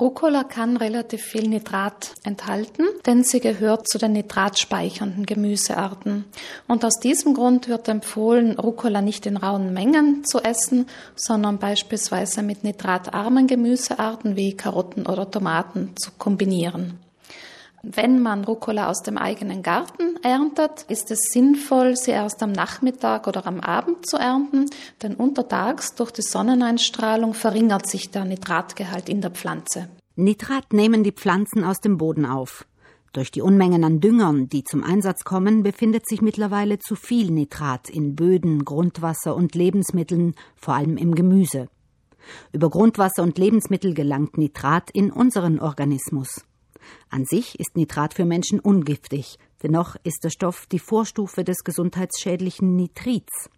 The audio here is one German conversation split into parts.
Rucola kann relativ viel Nitrat enthalten, denn sie gehört zu den nitratspeichernden Gemüsearten. Und aus diesem Grund wird empfohlen, Rucola nicht in rauen Mengen zu essen, sondern beispielsweise mit nitratarmen Gemüsearten wie Karotten oder Tomaten zu kombinieren. Wenn man Rucola aus dem eigenen Garten erntet, ist es sinnvoll, sie erst am Nachmittag oder am Abend zu ernten, denn untertags durch die Sonneneinstrahlung verringert sich der Nitratgehalt in der Pflanze. Nitrat nehmen die Pflanzen aus dem Boden auf. Durch die Unmengen an Düngern, die zum Einsatz kommen, befindet sich mittlerweile zu viel Nitrat in Böden, Grundwasser und Lebensmitteln, vor allem im Gemüse. Über Grundwasser und Lebensmittel gelangt Nitrat in unseren Organismus. An sich ist Nitrat für Menschen ungiftig, dennoch ist der Stoff die Vorstufe des gesundheitsschädlichen Nitrits.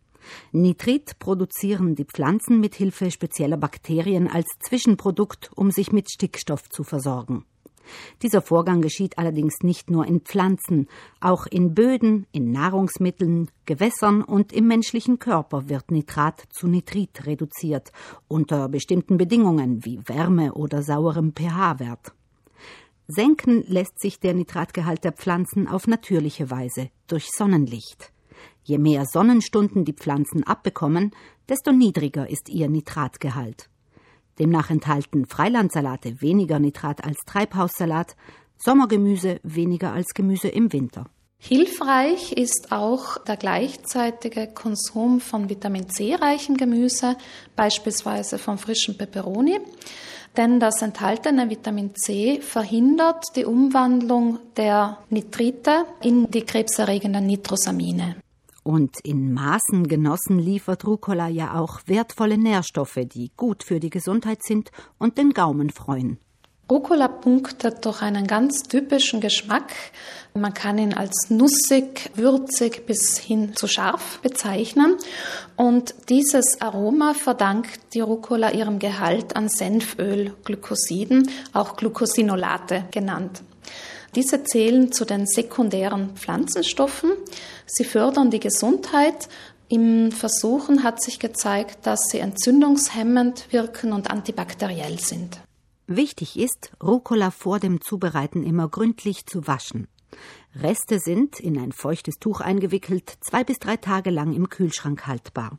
Nitrit produzieren die Pflanzen mit Hilfe spezieller Bakterien als Zwischenprodukt, um sich mit Stickstoff zu versorgen. Dieser Vorgang geschieht allerdings nicht nur in Pflanzen, auch in Böden, in Nahrungsmitteln, Gewässern und im menschlichen Körper wird Nitrat zu Nitrit reduziert, unter bestimmten Bedingungen wie Wärme oder sauerem pH-Wert. Senken lässt sich der Nitratgehalt der Pflanzen auf natürliche Weise durch Sonnenlicht. Je mehr Sonnenstunden die Pflanzen abbekommen, desto niedriger ist ihr Nitratgehalt. Demnach enthalten Freilandsalate weniger Nitrat als Treibhaussalat, Sommergemüse weniger als Gemüse im Winter. Hilfreich ist auch der gleichzeitige Konsum von Vitamin C reichen Gemüse, beispielsweise vom frischen Peperoni denn das enthaltene Vitamin C verhindert die Umwandlung der Nitrite in die krebserregenden Nitrosamine. Und in Maßen genossen liefert Rucola ja auch wertvolle Nährstoffe, die gut für die Gesundheit sind und den Gaumen freuen. Rucola punktet durch einen ganz typischen Geschmack. Man kann ihn als nussig, würzig bis hin zu scharf bezeichnen. Und dieses Aroma verdankt die Rucola ihrem Gehalt an Senföl, Glykosiden, auch Glucosinolate genannt. Diese zählen zu den sekundären Pflanzenstoffen. Sie fördern die Gesundheit. Im Versuchen hat sich gezeigt, dass sie entzündungshemmend wirken und antibakteriell sind. Wichtig ist, Rucola vor dem Zubereiten immer gründlich zu waschen. Reste sind, in ein feuchtes Tuch eingewickelt, zwei bis drei Tage lang im Kühlschrank haltbar.